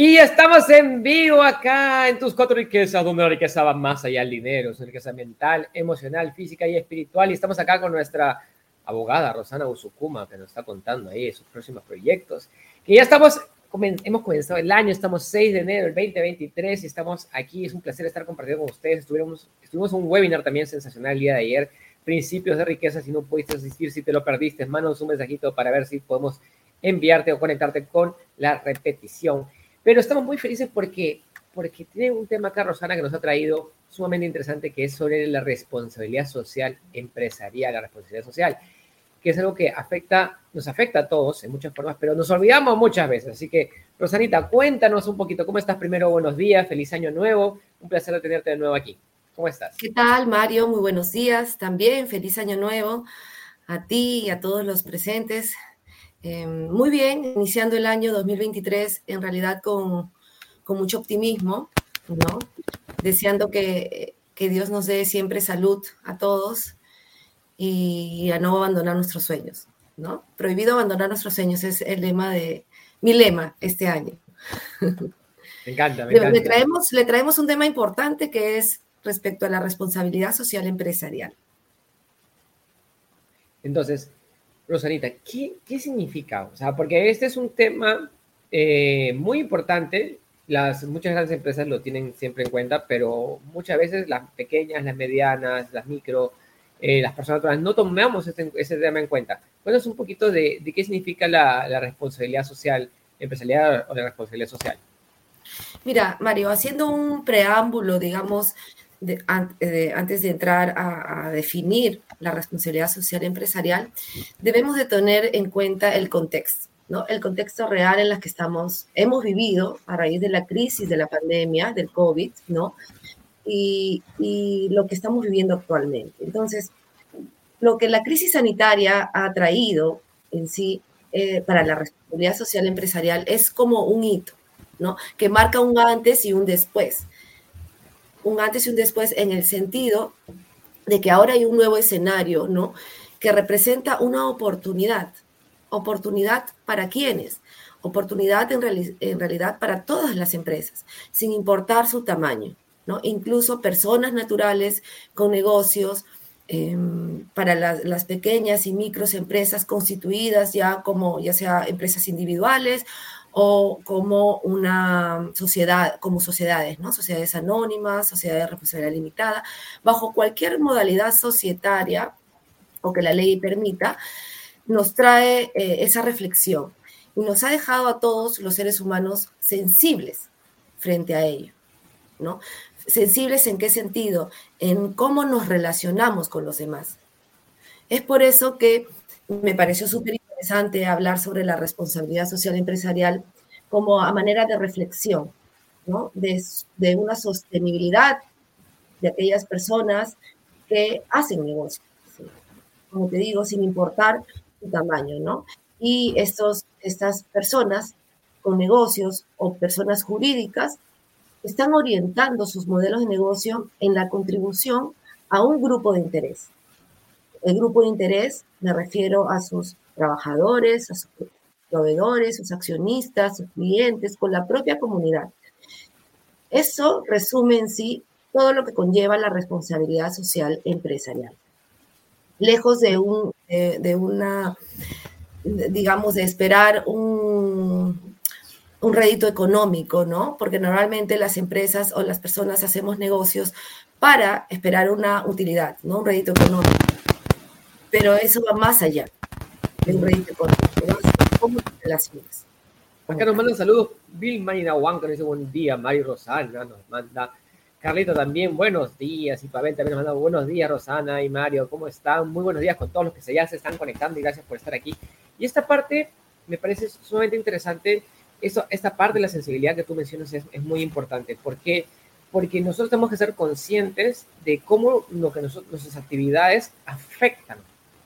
Y estamos en vivo acá en tus cuatro riquezas, donde la riqueza va más allá del dinero, es una riqueza mental, emocional, física y espiritual. Y estamos acá con nuestra abogada Rosana Usukuma, que nos está contando ahí sus próximos proyectos. Que ya estamos, hemos comenzado el año, estamos 6 de enero del 2023 y estamos aquí. Es un placer estar compartiendo con ustedes. Estuvimos, estuvimos un webinar también sensacional el día de ayer, Principios de Riqueza. Si no pudiste asistir, si te lo perdiste, mándanos un mensajito para ver si podemos enviarte o conectarte con la repetición. Pero estamos muy felices porque, porque tiene un tema acá, Rosana, que nos ha traído sumamente interesante, que es sobre la responsabilidad social empresarial, la responsabilidad social, que es algo que afecta, nos afecta a todos en muchas formas, pero nos olvidamos muchas veces. Así que, Rosanita, cuéntanos un poquito, ¿cómo estás? Primero, buenos días, feliz año nuevo, un placer tenerte de nuevo aquí. ¿Cómo estás? ¿Qué tal, Mario? Muy buenos días. También feliz año nuevo a ti y a todos los presentes. Em, muy bien, iniciando el año 2023 en realidad con, mucho optimismo, ¿no? Deseando que, Dios nos dé siempre salud a todos y a no abandonar nuestros sueños, ¿no? Prohibido abandonar nuestros sueños es el lema de, mi lema este año. Me encanta, me encanta. Le, traemos, le traemos un tema importante que es respecto a la responsabilidad social empresarial. Entonces, Rosanita, ¿qué, ¿qué, significa? O sea, porque este es un tema eh, muy importante. Las, muchas grandes empresas lo tienen siempre en cuenta, pero muchas veces las pequeñas, las medianas, las micro, eh, las personas no tomamos este, ese tema en cuenta. Cuéntanos un poquito de, de qué significa la, la, responsabilidad social empresarial o la responsabilidad social. Mira, Mario, haciendo un preámbulo, digamos, de, antes de entrar a, definir la responsabilidad social empresarial, debemos de tener en cuenta el contexto, ¿no? El contexto real en el que estamos, hemos vivido a raíz de la crisis de la pandemia, del COVID, ¿no? Y, y lo que estamos viviendo actualmente. Entonces, lo que la crisis sanitaria ha traído en sí eh, para la responsabilidad social empresarial es como un hito, ¿no? Que marca un antes y un después un antes y un después en el sentido de que ahora hay un nuevo escenario, ¿no? Que representa una oportunidad. ¿Oportunidad para quiénes? Oportunidad en, realidad para todas las empresas, sin importar su tamaño, ¿no? Incluso personas naturales con negocios, em, para las, pequeñas y micros empresas constituidas ya como ya sea empresas individuales o como una sociedad, como sociedades, ¿no? Sociedades anónimas, sociedades de responsabilidad limitada, bajo cualquier modalidad societaria o que la ley permita, nos trae eh, esa reflexión y nos ha dejado a todos los seres humanos sensibles frente a ello, ¿no? Sensibles en qué sentido? En cómo nos relacionamos con los demás. Es por eso que me pareció súper interesante hablar sobre la responsabilidad social empresarial como a manera de reflexión, ¿no? de, de una sostenibilidad de aquellas personas que hacen negocio, como te digo, sin importar su tamaño, ¿no? Y estos, estas personas con negocios o personas jurídicas están orientando sus modelos de negocio en la contribución a un grupo de interés. El grupo de interés me refiero a sus trabajadores, a sus proveedores, sus accionistas, sus clientes, con la propia comunidad. Eso resume en sí todo lo que conlleva la responsabilidad social empresarial. Lejos de, un, de, una, digamos, de esperar un, un rédito económico, ¿no? Porque normalmente las empresas o las personas hacemos negocios para esperar una utilidad, ¿no? Un rédito económico. Pero eso va más allá relacionas. Acá nos manda saludos Bill Marinahuan, que nos dice buen día, Mari Rosana nos manda. Carlito también, buenos días. Y Pavel también nos manda buenos días, Rosana y Mario, ¿cómo están? Muy buenos días con todos los que ya se están conectando y gracias por estar aquí. Y esta parte me parece sumamente interesante. Eso, esta parte de la sensibilidad que tú mencionas es, es muy importante. ¿Por qué? Porque nosotros tenemos que ser conscientes de cómo lo que nosotros, nuestras actividades afectan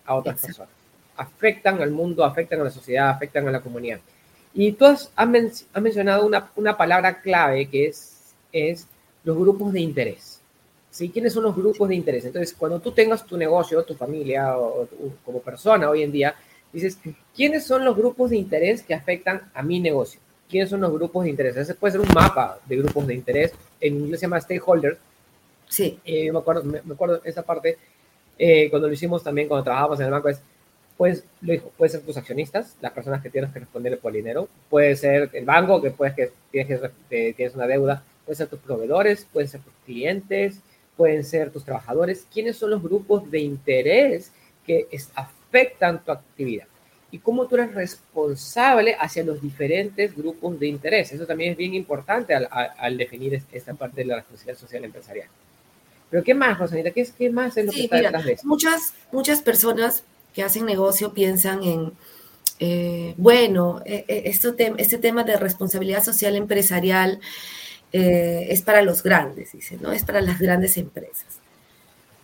a otras personas afectan al mundo, afectan a la sociedad, afectan a la comunidad. Y tú has, mencionado una, una, palabra clave que es, es los grupos de interés. ¿Sí? ¿Quiénes son los grupos de interés? Entonces, cuando tú tengas tu negocio, tu familia o, como persona hoy en día, dices, ¿quiénes son los grupos de interés que afectan a mi negocio? quiénes son los grupos de interés. Ese puede ser un mapa de grupos de interés. En inglés se llama stakeholder. Sí. Eh, me acuerdo, me, acuerdo esa parte eh, cuando lo hicimos también cuando trabajábamos en el banco es pues lo dijo, puede ser tus accionistas, las personas que tienes que responderle por dinero, puede ser el banco que puedes que tienes, que, tienes una deuda, puede ser tus proveedores, pueden ser tus clientes, pueden ser tus trabajadores. ¿Quiénes son los grupos de interés que afectan tu actividad? Y cómo tú eres responsable hacia los diferentes grupos de interés. Eso también es bien importante al, definir esta parte de la responsabilidad social empresarial. Pero ¿qué más, Rosanita? ¿Qué, qué más es lo que está detrás de eso? Muchas, muchas personas que hacen negocio piensan en, eh, bueno, eh, eh, esto este tema de responsabilidad social empresarial es para los grandes, dice, ¿no? Es para las grandes empresas.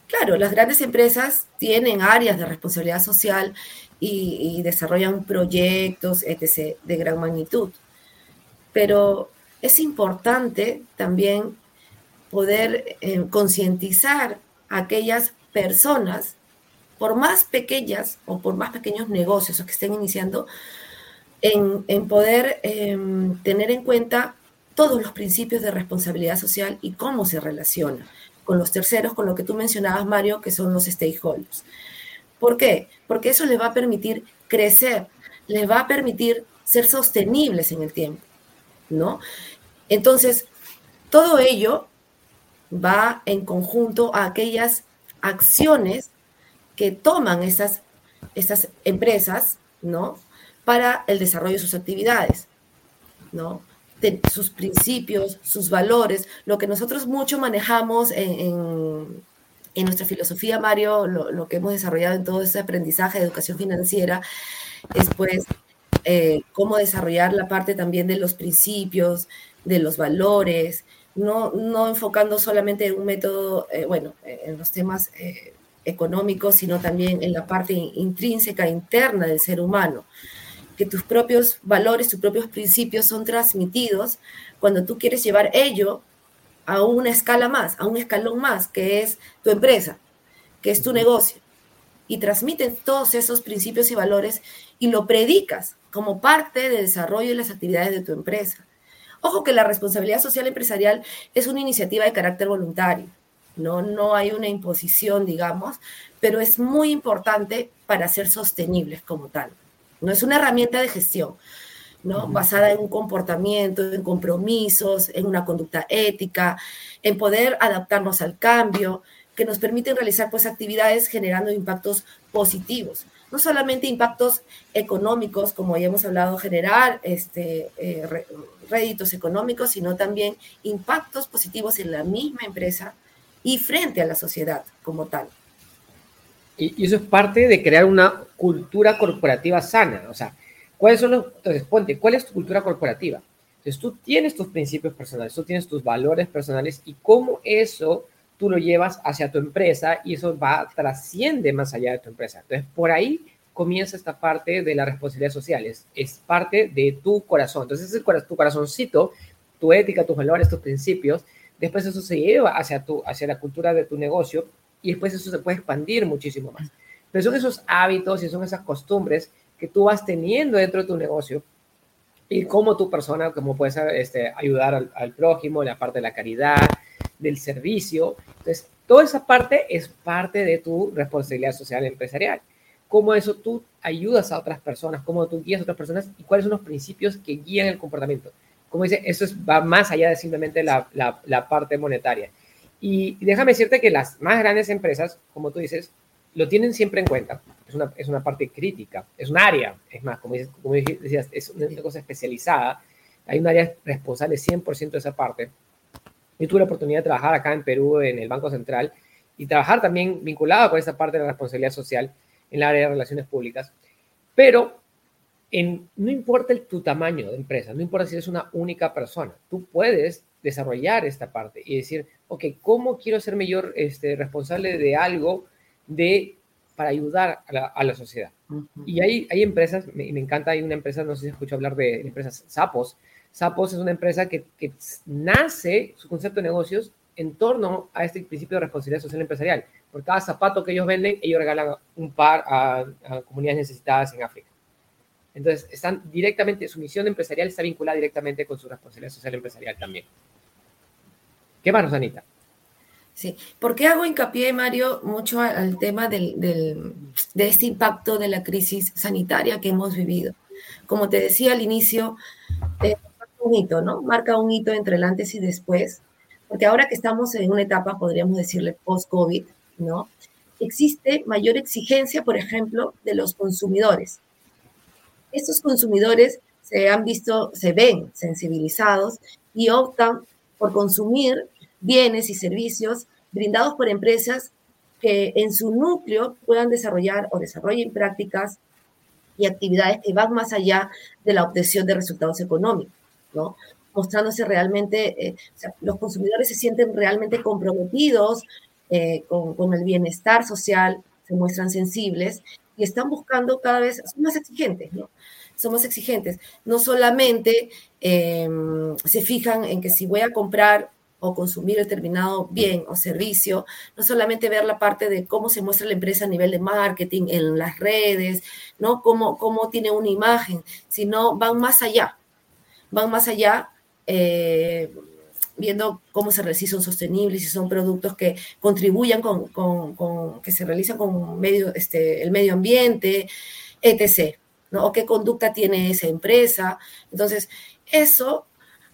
Claro, las grandes empresas tienen áreas de responsabilidad social y, desarrollan proyectos, etc., de gran magnitud. Pero es importante también poder concientizar a aquellas personas por más pequeñas o por más pequeños negocios que estén iniciando, en, poder em, tener en cuenta todos los principios de responsabilidad social y cómo se relaciona con los terceros, con lo que tú mencionabas, Mario, que son los stakeholders. ¿Por qué? Porque eso les va a permitir crecer, les va a permitir ser sostenibles en el tiempo, ¿no? Entonces, todo ello va en conjunto a aquellas acciones que toman estas, estas empresas, ¿no? Para el desarrollo de sus actividades, ¿no? De sus principios, sus valores, lo que nosotros mucho manejamos en, nuestra filosofía, Mario, lo, que hemos desarrollado en todo este aprendizaje de educación financiera, es pues eh, cómo desarrollar la parte también de los principios, de los valores, no, no enfocando solamente en un método, eh, bueno, en los temas eh, económico, sino también en la parte intrínseca, interna del ser humano. Que tus propios valores, tus propios principios son transmitidos cuando tú quieres llevar ello a una escala más, a un escalón más, que es tu empresa, que es tu negocio. Y transmiten todos esos principios y valores y lo predicas como parte del desarrollo de las actividades de tu empresa. Ojo que la responsabilidad social empresarial es una iniciativa de carácter voluntario. ¿No? No hay una imposición, digamos, pero es muy importante para ser sostenibles como tal. No es una herramienta de gestión, ¿no? Basada en un comportamiento, en compromisos, en una conducta ética, en poder adaptarnos al cambio, que nos permiten realizar pues actividades generando impactos positivos. No solamente impactos económicos, como ya hemos hablado, generar este, eh, réditos económicos, sino también impactos positivos en la misma empresa, y frente a la sociedad como tal. Y, eso es parte de crear una cultura corporativa sana. O sea, ¿cuáles son los... Entonces, ponte, ¿cuál es tu cultura corporativa? Entonces, tú tienes tus principios personales, tú tienes tus valores personales y cómo eso tú lo llevas hacia tu empresa y eso va, trasciende más allá de tu empresa. Entonces, por ahí comienza esta parte de la responsabilidad social, es, es parte de tu corazón. Entonces, es tu corazoncito, tu ética, tus valores, tus principios, después eso se lleva hacia, tu, hacia la cultura de tu negocio y después eso se puede expandir muchísimo más. Pero son esos hábitos y son esas costumbres que tú vas teniendo dentro de tu negocio y cómo tu persona, cómo puedes este, ayudar al, prójimo, en la parte de la caridad, del servicio. Entonces, toda esa parte es parte de tu responsabilidad social empresarial. Cómo eso tú ayudas a otras personas, cómo tú guías a otras personas y cuáles son los principios que guían el comportamiento como dice, eso va más allá de simplemente la, la, parte monetaria. Y déjame decirte que las más grandes empresas, como tú dices, lo tienen siempre en cuenta. Es una, es una parte crítica, es un área, es más, como, dices, como decías, es una cosa especializada. Hay un área responsable 100% de esa parte. Yo tuve la oportunidad de trabajar acá en Perú, en el Banco Central, y trabajar también vinculado con esa parte de la responsabilidad social en el área de relaciones públicas. Pero no importa el, tu tamaño de empresa, no importa si eres una única persona, tú puedes desarrollar esta parte y decir, ok, ¿cómo quiero ser mayor este, responsable de algo de, para ayudar a la, sociedad? Y hay, hay empresas, me, me, encanta, hay una empresa, no sé si escucho hablar de, empresas Sapos. Sapos es una empresa que, que, nace su concepto de negocios en torno a este principio de responsabilidad social empresarial. Por cada zapato que ellos venden, ellos regalan un par a comunidades necesitadas en África. Entonces, están directamente, su misión empresarial está vinculada directamente con su responsabilidad social empresarial también. ¿Qué más, Rosanita? Sí, ¿por qué hago hincapié, Mario, mucho al tema del, de este impacto de la crisis sanitaria que hemos vivido? Como te decía al inicio, eh, un hito, ¿no? Marca un hito entre el antes y después, porque ahora que estamos en una etapa, podríamos decirle post-COVID, ¿no? Existe mayor exigencia, por ejemplo, de los consumidores estos consumidores se han visto, se ven sensibilizados y optan por consumir bienes y servicios brindados por empresas que en su núcleo puedan desarrollar o desarrollen prácticas y actividades que van más allá de la obtención de resultados económicos, ¿no? Mostrándose realmente, eh, los consumidores se sienten realmente comprometidos eh, con, con, el bienestar social, se muestran sensibles y están buscando cada vez, son más exigentes, ¿no? Somos exigentes. No solamente em, se fijan en que si voy a comprar o consumir determinado bien o servicio, no solamente ver la parte de cómo se muestra la empresa a nivel de marketing, en las redes, ¿no? Cómo, cómo tiene una imagen, sino van más allá, van más allá. Eh, viendo cómo se realizan sostenibles, si son productos que contribuyan con, con, que se realizan con medio, este, el medio ambiente, etc. ¿no? O qué conducta tiene esa empresa. Entonces, eso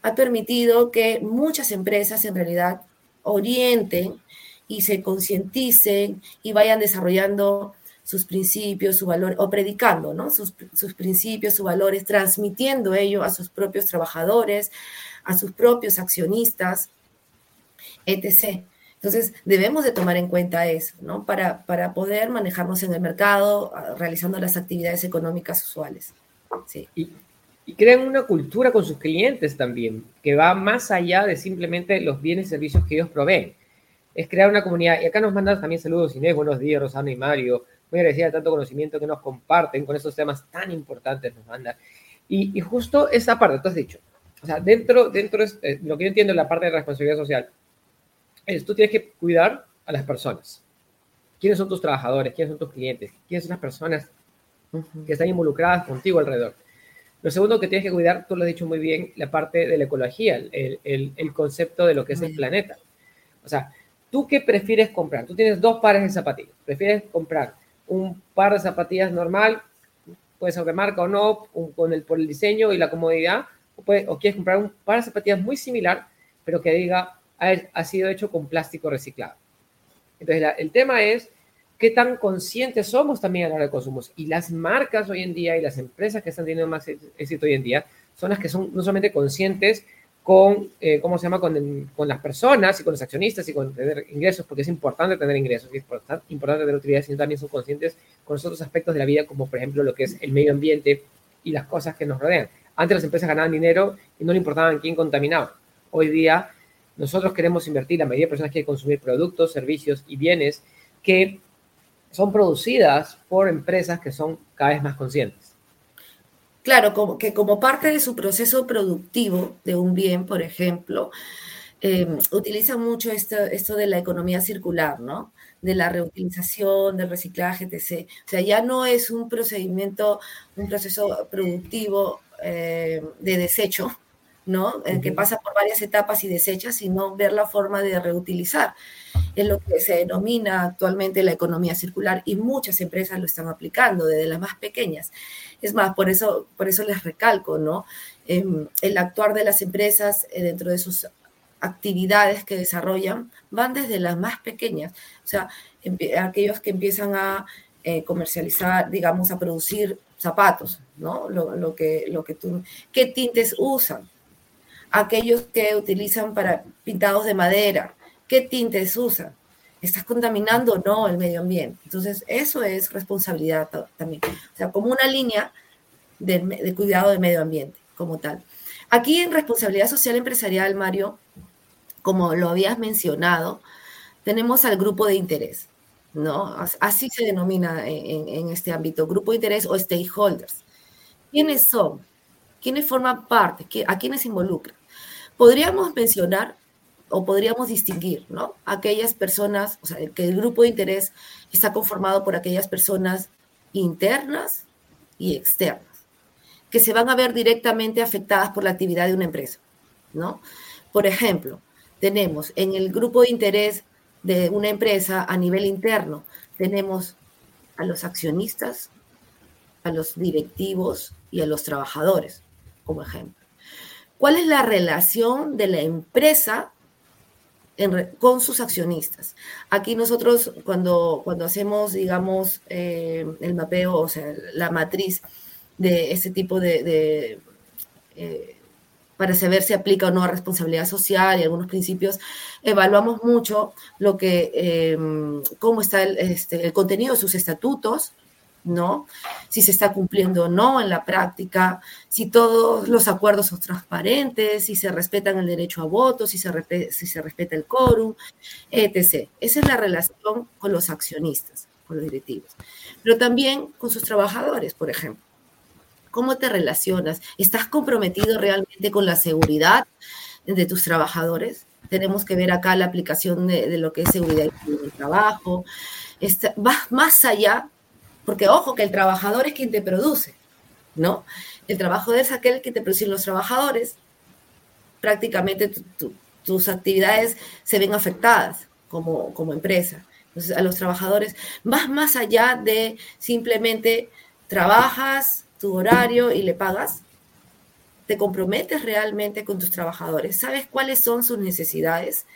ha permitido que muchas empresas en realidad orienten y se concienticen y vayan desarrollando sus principios, su valor, o predicando, ¿no? Sus, sus, principios, sus valores, transmitiendo ello a sus propios trabajadores, a sus propios accionistas, etc. Entonces, debemos de tomar en cuenta eso, ¿no? Para, para poder manejarnos en el mercado, ah, realizando las actividades económicas usuales. Sí. Y, y crean una cultura con sus clientes también, que va más allá de simplemente los bienes y servicios que ellos proveen. Es crear una comunidad. Y acá nos mandan también saludos, Inés, buenos días, Rosana y Mario. Muy agradecida de tanto conocimiento que nos comparten con esos temas tan importantes, nos manda. Y, y justo esa parte, tú has dicho, o sea, dentro, dentro de eh, lo que yo entiendo en la parte de responsabilidad social, es tú tienes que cuidar a las personas. ¿Quiénes son tus trabajadores? ¿Quiénes son tus clientes? ¿Quiénes son las personas que están involucradas contigo alrededor? Lo segundo que tienes que cuidar, tú lo has dicho muy bien, la parte de la ecología, el, el, el concepto de lo que es el planeta. O sea, ¿tú qué prefieres comprar? Tú tienes dos pares de zapatillas. ¿Prefieres comprar un par de zapatillas normal, puede ser marca o no, con el, por el diseño y la comodidad? o, quieres comprar un par de zapatillas muy similar, pero que diga ha, sido hecho con plástico reciclado. Entonces, el tema es qué tan conscientes somos también a la hora de consumo. Y las marcas hoy en día y las empresas que están teniendo más éxito hoy en día son las que son no solamente conscientes con, eh, ¿cómo se llama?, con, con, las personas y con los accionistas y con tener ingresos, porque es importante tener ingresos y es importante tener utilidades, sino también son conscientes con los otros aspectos de la vida, como por ejemplo lo que es el medio ambiente y las cosas que nos rodean. Antes las empresas ganaban dinero y no le importaban quién contaminaba. Hoy día nosotros queremos invertir, la mayoría de personas quieren consumir productos, servicios y bienes que son producidas por empresas que son cada vez más conscientes. Claro, como que como parte de su proceso productivo de un bien, por ejemplo, eh, utilizan mucho esto, esto de la economía circular, ¿no? De la reutilización, del reciclaje, etc. O sea, ya no es un procedimiento, un proceso productivo eh, de desecho, ¿no? El que pasa por varias etapas y desecha, sino ver la forma de reutilizar. Es lo que se denomina actualmente la economía circular y muchas empresas lo están aplicando, desde las más pequeñas. Es más, por eso, por eso les recalco, ¿no? Em, el actuar de las empresas eh, dentro de sus actividades que desarrollan van desde las más pequeñas, o sea, aquellos que empiezan a eh, comercializar, digamos, a producir zapatos, ¿no? Lo, que, lo que tú, ¿qué tintes usan? Aquellos que utilizan para pintados de madera, ¿qué tintes usan? ¿Estás contaminando o no el medio ambiente? Entonces, eso es responsabilidad también. O sea, como una línea de, cuidado del medio ambiente, como tal. Aquí en responsabilidad social empresarial, Mario, como lo habías mencionado, tenemos al grupo de interés. ¿no? Así se denomina en, este ámbito, grupo de interés o stakeholders. ¿Quiénes son? ¿Quiénes forman parte? ¿A quiénes involucran? Podríamos mencionar o podríamos distinguir, ¿no? Aquellas personas, o sea, que el grupo de interés está conformado por aquellas personas internas y externas. que se van a ver directamente afectadas por la actividad de una empresa, ¿no? Por ejemplo, tenemos en el grupo de interés de una empresa a nivel interno, tenemos a los accionistas, a los directivos y a los trabajadores, como ejemplo. ¿Cuál es la relación de la empresa con sus accionistas? Aquí nosotros cuando, cuando hacemos, digamos, eh, el mapeo, o sea, la matriz de ese tipo de... Eh, para saber si aplica o no a responsabilidad social y algunos principios, evaluamos mucho lo que, eh, cómo está el, este, el contenido de sus estatutos, ¿no? Si se está cumpliendo o no en la práctica, si todos los acuerdos son transparentes, si se respetan el derecho a voto, si se, si se respeta el quórum, etc. Esa es la relación con los accionistas, con los directivos, pero también con sus trabajadores, por ejemplo. ¿Cómo te relacionas? ¿Estás comprometido realmente con la seguridad de tus trabajadores? Tenemos que ver acá la aplicación de, lo que es seguridad y trabajo. va más allá porque ojo, que el trabajador es quien te produce, ¿no? El trabajador es aquel que te producen los trabajadores. Prácticamente tus actividades se ven afectadas como, como empresa. Entonces, a los trabajadores, vas más allá de simplemente trabajas tu horario y le pagas. Te comprometes realmente con tus trabajadores. ¿Sabes cuáles son sus necesidades?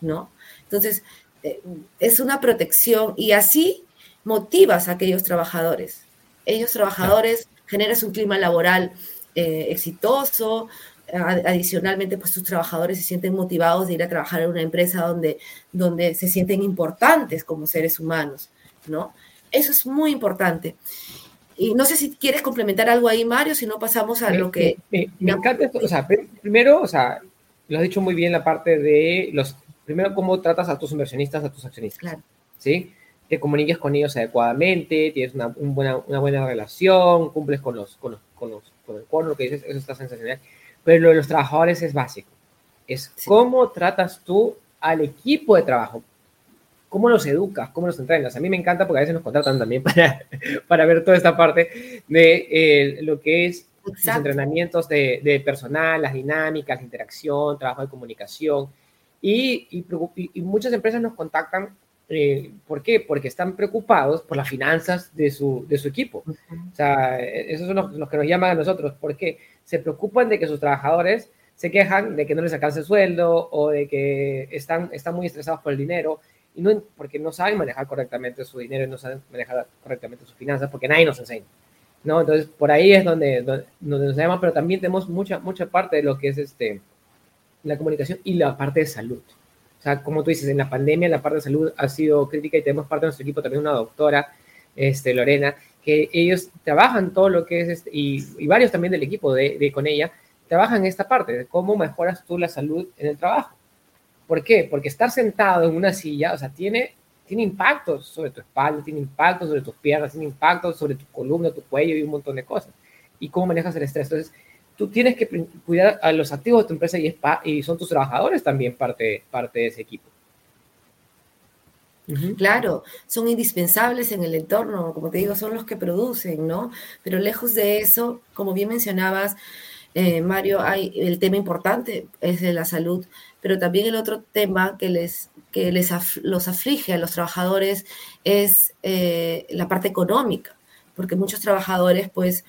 ¿No? Entonces, eh, es una protección y así motivas a aquellos trabajadores. Ellos trabajadores generas un clima laboral eh, exitoso, adicionalmente, pues sus trabajadores se sienten motivados de ir a trabajar en una empresa donde, donde se sienten importantes como seres humanos, ¿no? Eso es muy importante. Y no sé si quieres complementar algo ahí, Mario, si no pasamos a lo que... Me, encanta esto, o sea, primero, o sea, lo has dicho muy bien la parte de los... Primero, cómo tratas a tus inversionistas, a tus accionistas. Claro. ¿Sí? Te comuniques con ellos adecuadamente, tienes una, buena, una buena relación, cumples con los, con los, con los, con el cuerno, lo que dices, eso está sensacional. Pero lo de los trabajadores es básico. Es cómo tratas tú al equipo de trabajo. ¿Cómo los educas? ¿Cómo los entrenas? A mí me encanta porque a veces nos contratan también para, para ver toda esta parte de eh, lo que es los entrenamientos de, de, personal, las dinámicas, la interacción, trabajo de comunicación. Y, y, y, muchas empresas nos contactan eh, ¿Por qué? Porque están preocupados por las finanzas de su, de su equipo. O sea, esos son los, que nos llaman a nosotros. porque Se preocupan de que sus trabajadores se quejan de que no les alcance el sueldo o de que están, están muy estresados por el dinero y no, porque no saben manejar correctamente su dinero y no saben manejar correctamente sus finanzas porque nadie nos enseña. ¿no? Entonces, por ahí es donde, donde, nos llaman, pero también tenemos mucha, mucha parte de lo que es este, la comunicación y la parte de salud. O sea, como tú dices, en la pandemia la parte de salud ha sido crítica y tenemos parte de nuestro equipo también una doctora, este, Lorena, que ellos trabajan todo lo que es, este, y, varios también del equipo de, con ella, trabajan esta parte de cómo mejoras tú la salud en el trabajo. ¿Por qué? Porque estar sentado en una silla, o sea, tiene, tiene impactos sobre tu espalda, tiene impactos sobre tus piernas, tiene impactos sobre tu columna, tu cuello y un montón de cosas. Y cómo manejas el estrés. Entonces, tú tienes que cuidar a los activos de tu empresa y, y son tus trabajadores también parte, parte de ese equipo. Claro, son indispensables en el entorno, como te digo, son los que producen, ¿no? Pero lejos de eso, como bien mencionabas, eh, Mario, hay el tema importante es de la salud, pero también el otro tema que les, que les los aflige a los trabajadores es eh, la parte económica, porque muchos trabajadores, pues,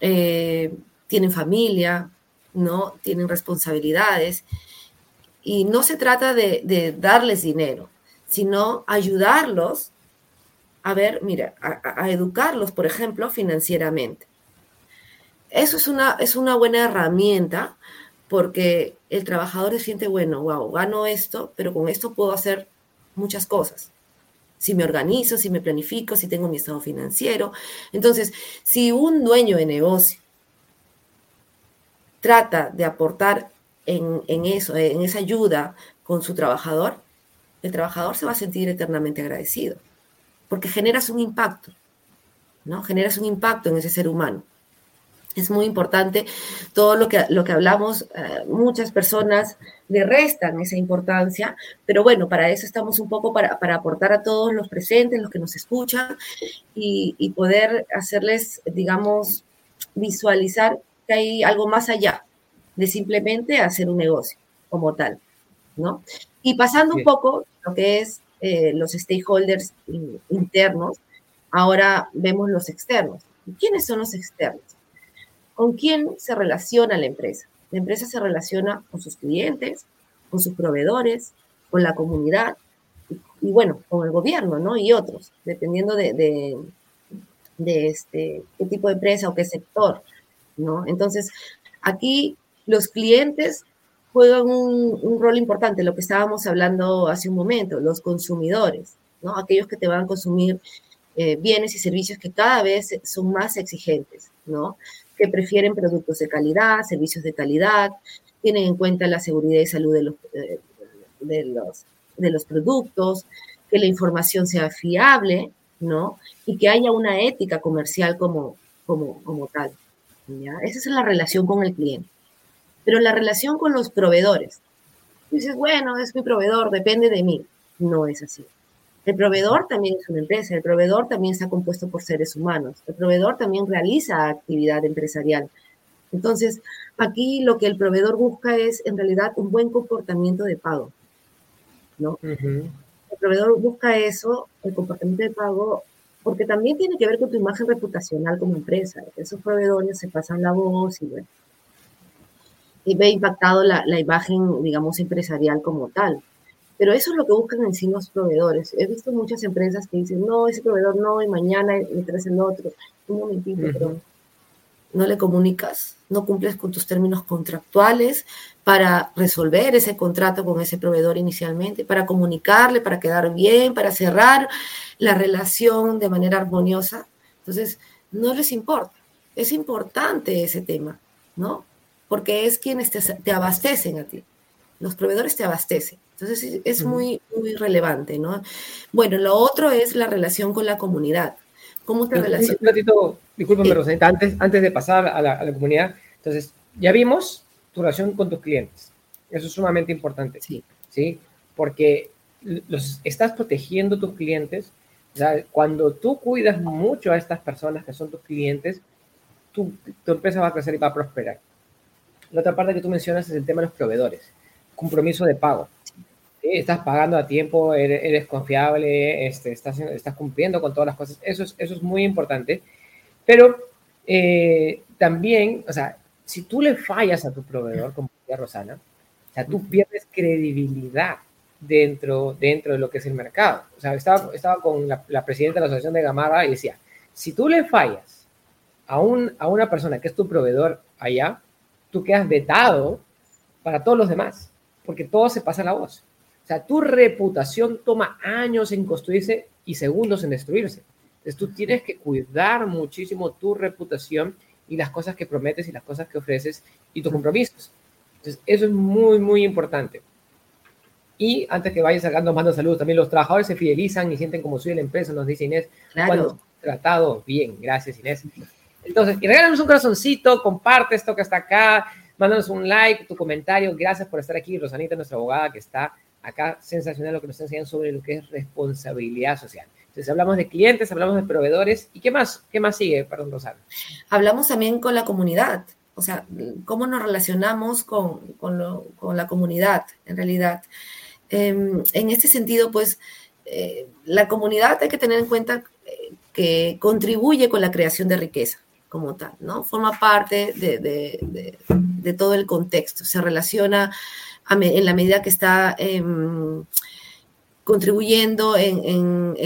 eh, tienen familia, ¿no? Tienen responsabilidades. Y no se trata de, darles dinero, sino ayudarlos a ver, mira, a, educarlos, por ejemplo, financieramente. Eso es una, es una buena herramienta porque el trabajador se siente, bueno, wow, gano esto, pero con esto puedo hacer muchas cosas. Si me organizo, si me planifico, si tengo mi estado financiero. Entonces, si un dueño de negocio trata de aportar en, eso, en esa ayuda con su trabajador, el trabajador se va a sentir eternamente agradecido, porque generas un impacto, ¿no? Generas un impacto en ese ser humano. Es muy importante todo lo que, lo que hablamos, eh, muchas personas le restan esa importancia, pero bueno, para eso estamos un poco para, aportar a todos los presentes, los que nos escuchan y, y poder hacerles, digamos, visualizar que hay algo más allá de simplemente hacer un negocio como tal, ¿no? Y pasando un poco lo que es eh, los stakeholders internos, ahora vemos los externos. ¿Quiénes son los externos? ¿Con quién se relaciona la empresa? La empresa se relaciona con sus clientes, con sus proveedores, con la comunidad y, bueno, con el gobierno, ¿no? Y otros, dependiendo de, de, este, qué tipo de empresa o qué sector, ¿no? Entonces, aquí los clientes juegan un, rol importante, lo que estábamos hablando hace un momento, los consumidores, ¿no? Aquellos que te van a consumir eh, bienes y servicios que cada vez son más exigentes, ¿no? Que prefieren productos de calidad, servicios de calidad, tienen en cuenta la seguridad y salud de los, eh, productos, que la información sea fiable, ¿no? Y que haya una ética comercial como, como tal. ¿Ya? Esa es la relación con el cliente. Pero la relación con los proveedores. Dices, bueno, es mi proveedor, depende de mí. No es así. El proveedor también es una empresa, el proveedor también está compuesto por seres humanos, el proveedor también realiza actividad empresarial. Entonces, aquí lo que el proveedor busca es en realidad un buen comportamiento de pago. ¿no? El proveedor busca eso, el comportamiento de pago, porque también tiene que ver con tu imagen reputacional como empresa. Esos proveedores se pasan la voz y bueno, y ve impactado la, la, imagen, digamos, empresarial como tal. Pero eso es lo que buscan en sí los proveedores. He visto muchas empresas que dicen, no, ese proveedor no, y mañana le traes el otro. Un momentito, pero no le comunicas, no cumples con tus términos contractuales para resolver ese contrato con ese proveedor inicialmente, para comunicarle, para quedar bien, para cerrar la relación de manera armoniosa. Entonces, no les importa. Es importante ese tema, ¿no? porque es quienes te, abastecen a ti. Los proveedores te abastecen. Entonces es muy, muy relevante, ¿no? Bueno, lo otro es la relación con la comunidad. ¿Cómo te relacionas? Un ratito, discúlpame, Rosita, antes, antes de pasar a la, a la, comunidad. Entonces, ya vimos tu relación con tus clientes. Eso es sumamente importante. Sí. ¿sí? Porque los, estás protegiendo tus clientes. O sea, cuando tú cuidas mucho a estas personas que son tus clientes, tu, tu empresa va a crecer y va a prosperar. La otra parte que tú mencionas es el tema de los proveedores. Compromiso de pago. Estás pagando a tiempo, eres, confiable, este, estás, estás cumpliendo con todas las cosas. Eso es, eso es muy importante. Pero eh, también, o sea, si tú le fallas a tu proveedor, como decía Rosana, o sea, tú pierdes credibilidad dentro, dentro de lo que es el mercado. O sea, estaba, estaba con la, presidenta de la Asociación de Gamarra y decía, si tú le fallas a, un, a una persona que es tu proveedor allá, tú quedas vetado para todos los demás, porque todo se pasa la voz. O sea, tu reputación toma años en construirse y segundos en destruirse. Entonces tú tienes que cuidar muchísimo tu reputación y las cosas que prometes y las cosas que ofreces y tus compromisos. Entonces eso es muy, muy importante. Y antes que vayas sacando, mando saludos, también los trabajadores se fidelizan y sienten como soy la empresa, nos dice Inés, claro. cuando tratado bien. Gracias, Inés. Entonces, y regálanos un corazoncito, comparte esto que está acá, mándanos un like, tu comentario. Gracias por estar aquí, Rosanita, nuestra abogada, que está acá. Sensacional lo que nos está enseñando sobre lo que es responsabilidad social. Entonces, hablamos de clientes, hablamos de proveedores. ¿Y qué más? ¿Qué más sigue, perdón, Rosana? Hablamos también con la comunidad. O sea, cómo nos relacionamos con, con, la comunidad, en realidad. Eh, en este sentido, pues, eh, la comunidad hay que tener en cuenta eh, que contribuye con la creación de riqueza como tal, ¿no? Forma parte de, todo el contexto, se relaciona en la medida que está em, contribuyendo en,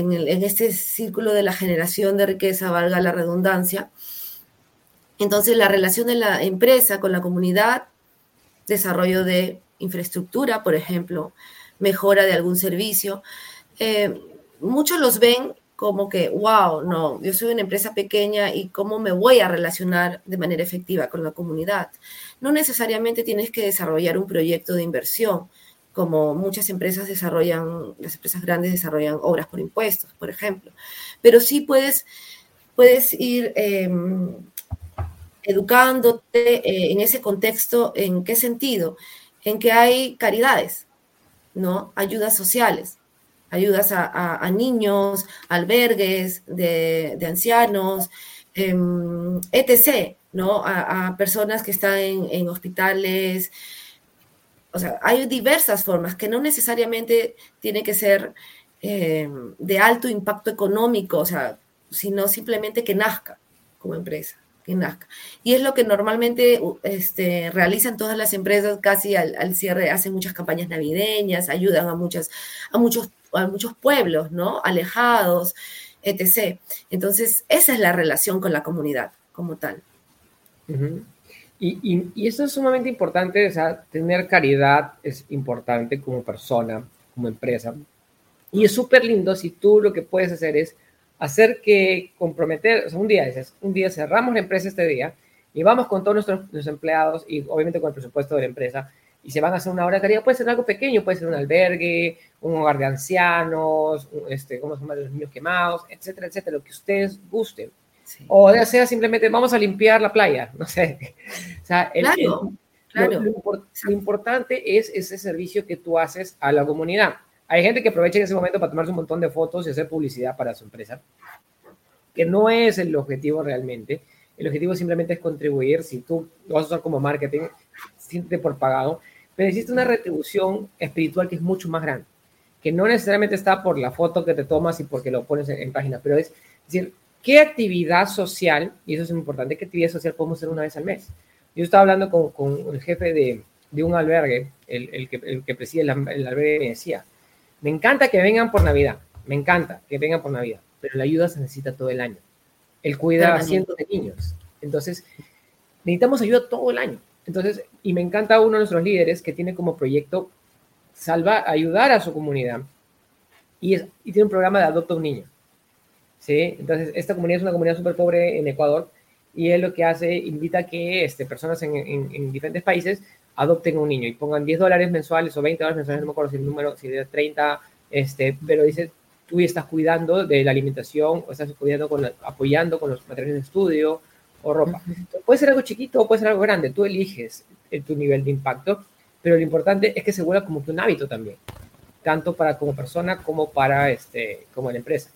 este círculo de la generación de riqueza, valga la redundancia. Entonces, la relación de la empresa con la comunidad, desarrollo de infraestructura, por ejemplo, mejora de algún servicio, eh, muchos los ven como que, wow, no, yo soy una empresa pequeña y cómo me voy a relacionar de manera efectiva con la comunidad. No necesariamente tienes que desarrollar un proyecto de inversión, como muchas empresas desarrollan, las empresas grandes desarrollan obras por impuestos, por ejemplo, pero sí puedes, puedes ir em, educándote eh, en ese contexto, ¿en qué sentido? En que hay caridades, ¿no? Ayudas sociales ayudas a, niños, albergues de, ancianos, em, etc., ¿no? A, personas que están en, hospitales. O sea, hay diversas formas que no necesariamente tiene que ser eh, de alto impacto económico, o sea, sino simplemente que nazca como empresa, que nazca. Y es lo que normalmente este, realizan todas las empresas casi al, cierre, hacen muchas campañas navideñas, ayudan a, muchas, a, muchos, a muchos pueblos, ¿no? Alejados, etc. Entonces, esa es la relación con la comunidad como tal. y, y, eso es sumamente importante, o tener caridad es importante como persona, como empresa. Y es súper lindo si tú lo que puedes hacer es hacer que comprometer, o sea, un día dices, un día cerramos la empresa este día y vamos con todos nuestros, empleados y obviamente con el presupuesto de la empresa y se van a hacer una hora de caridad, puede ser algo pequeño, puede ser un albergue, un hogar de ancianos, este, ¿cómo se llama? Los niños quemados, etcétera, etcétera, lo que ustedes gusten. O ya sea simplemente vamos a limpiar la playa, no sé. O sea, claro, claro. lo, importante es ese servicio que tú haces a la comunidad. Hay gente que aprovecha ese momento para tomarse un montón de fotos y hacer publicidad para su empresa, que no es el objetivo realmente. El objetivo simplemente es contribuir. Si tú lo vas a usar como marketing, siente por pagado, pero existe una retribución espiritual que es mucho más grande, que no necesariamente está por la foto que te tomas y porque lo pones en, página, pero es, decir, ¿qué actividad social, y eso es importante, qué actividad social podemos hacer una vez al mes? Yo estaba hablando con, con el jefe de, de un albergue, el, el, que, el que preside el, el albergue, me decía, me encanta que vengan por Navidad, me encanta que vengan por Navidad, pero la ayuda se necesita todo el año. Él cuida a cientos de niños. Entonces, necesitamos ayuda todo el año. Entonces, y me encanta uno de nuestros líderes que tiene como proyecto salvar, ayudar a su comunidad y, es, y tiene un programa de adopta un niño. ¿Sí? Entonces, esta comunidad es una comunidad súper pobre en Ecuador y él lo que hace, invita a que este, personas en, en diferentes países adopten un niño y pongan 10 dólares mensuales o 20 dólares mensuales, no me acuerdo si el número, si es 30, este, pero dice, tú estás cuidando de la alimentación o estás cuidando con apoyando con los materiales de estudio o ropa. puede ser algo chiquito o puede ser algo grande, tú eliges tu nivel de impacto, pero lo importante es que se vuelva como que un hábito también, tanto para como persona como para este, como la empresa.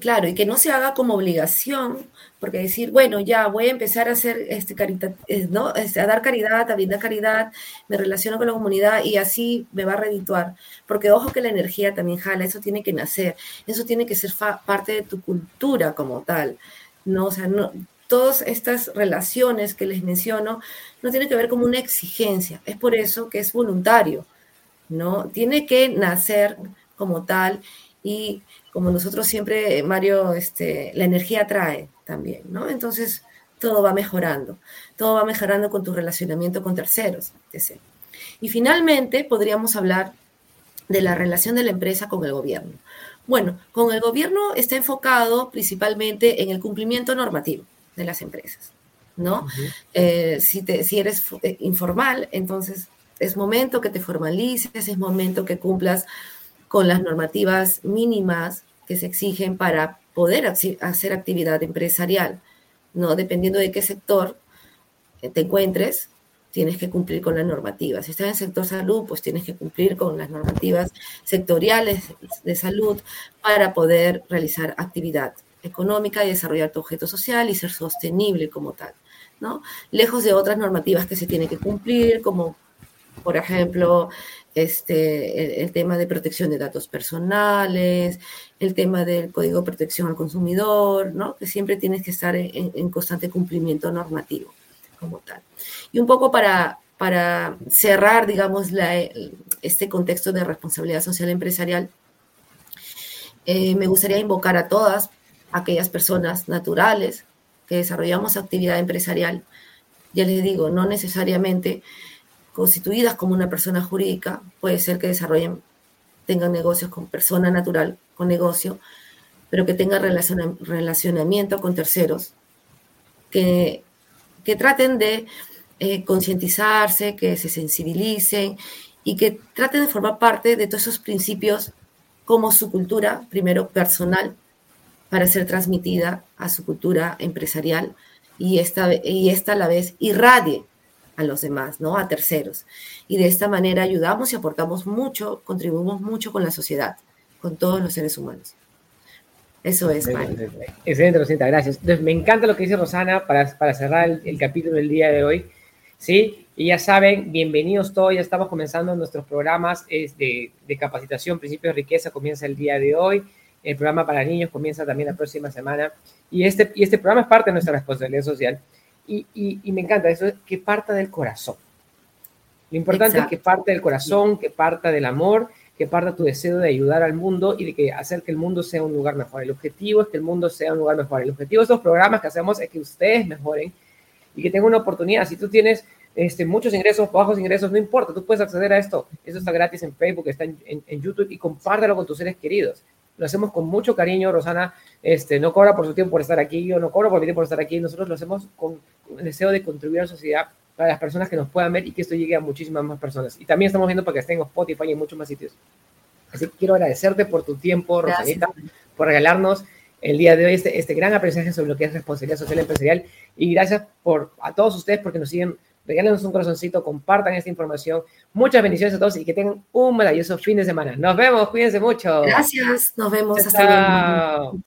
Claro, y que no se haga como obligación, porque decir, bueno, ya voy a empezar a hacer este carita, eh, ¿no? Este, a dar caridad, a brindar caridad, me relaciono con la comunidad y así me va a redituar. Porque ojo que la energía también jala, eso tiene que nacer, eso tiene que ser parte de tu cultura como tal. ¿no? O sea, no, todas estas relaciones que les menciono no tienen que ver como una exigencia, es por eso que es voluntario, ¿no? Tiene que nacer como tal y como nosotros siempre, Mario, este, la energía trae también, ¿no? Entonces, todo va mejorando, todo va mejorando con tu relacionamiento con terceros, etc. Y finalmente, podríamos hablar de la relación de la empresa con el gobierno. Bueno, con el gobierno está enfocado principalmente en el cumplimiento normativo de las empresas, ¿no? Eh, si, te, si eres eh, informal, entonces es momento que te formalices, es momento que cumplas con las normativas mínimas que se exigen para poder hacer actividad empresarial, ¿no? Dependiendo de qué sector te encuentres, tienes que cumplir con las normativas. Si estás en el sector salud, pues tienes que cumplir con las normativas sectoriales de salud para poder realizar actividad económica y desarrollar tu objeto social y ser sostenible como tal, ¿no? Lejos de otras normativas que se tienen que cumplir, como por ejemplo, este, el, tema de protección de datos personales, el tema del código de protección al consumidor, ¿no? que siempre tienes que estar en, constante cumplimiento normativo como tal. Y un poco para, para cerrar, digamos, este contexto de responsabilidad social empresarial, eh, me gustaría invocar a todas aquellas personas naturales que desarrollamos actividad empresarial. Ya les digo, no necesariamente constituidas como una persona jurídica, puede ser que desarrollen, tengan negocios con persona natural, con negocio, pero que tengan relacionamiento con terceros, que, que traten de eh, concientizarse, que se sensibilicen y que traten de formar parte de todos esos principios como su cultura, primero personal, para ser transmitida a su cultura empresarial y esta, y esta a la vez irradie a los demás, ¿no? A terceros. Y de esta manera ayudamos y aportamos mucho, contribuimos mucho con la sociedad, con todos los seres humanos. Eso es, Mario. Excelente, Rosita, gracias. Entonces, me encanta lo que dice Rosana para, para cerrar el, el, capítulo del día de hoy. ¿sí? Y ya saben, bienvenidos todos, ya estamos comenzando nuestros programas de, de capacitación, principios de riqueza, comienza el día de hoy. El programa para niños comienza también la próxima semana. Y este, y este programa es parte de nuestra responsabilidad social. Y, y, y me encanta eso, que parta del corazón. Lo importante es que parte del corazón, que parta del amor, que parta tu deseo de ayudar al mundo y de que hacer que el mundo sea un lugar mejor. El objetivo es que el mundo sea un lugar mejor. El objetivo de estos programas que hacemos es que ustedes mejoren y que tengan una oportunidad. Si tú tienes este, muchos ingresos, bajos ingresos, no importa, tú puedes acceder a esto. Eso está gratis en Facebook, está en, en, YouTube y compártelo con tus seres queridos. Lo hacemos con mucho cariño, Rosana. Este, no cobra por su tiempo por estar aquí, yo no cobro por mi tiempo por estar aquí. Nosotros lo hacemos con el deseo de contribuir a la sociedad para las personas que nos puedan ver y que esto llegue a muchísimas más personas. Y también estamos viendo para que estén en Spotify y en muchos más sitios. Así que quiero agradecerte por tu tiempo, Rosanita, por regalarnos el día de hoy este, este gran aprendizaje sobre lo que es responsabilidad social empresarial. Y gracias por, a todos ustedes porque nos siguen. Regálenos un corazoncito, compartan esta información. Muchas bendiciones a todos y que tengan un maravilloso fin de semana. Nos vemos, cuídense mucho. Gracias, nos vemos. Hasta luego.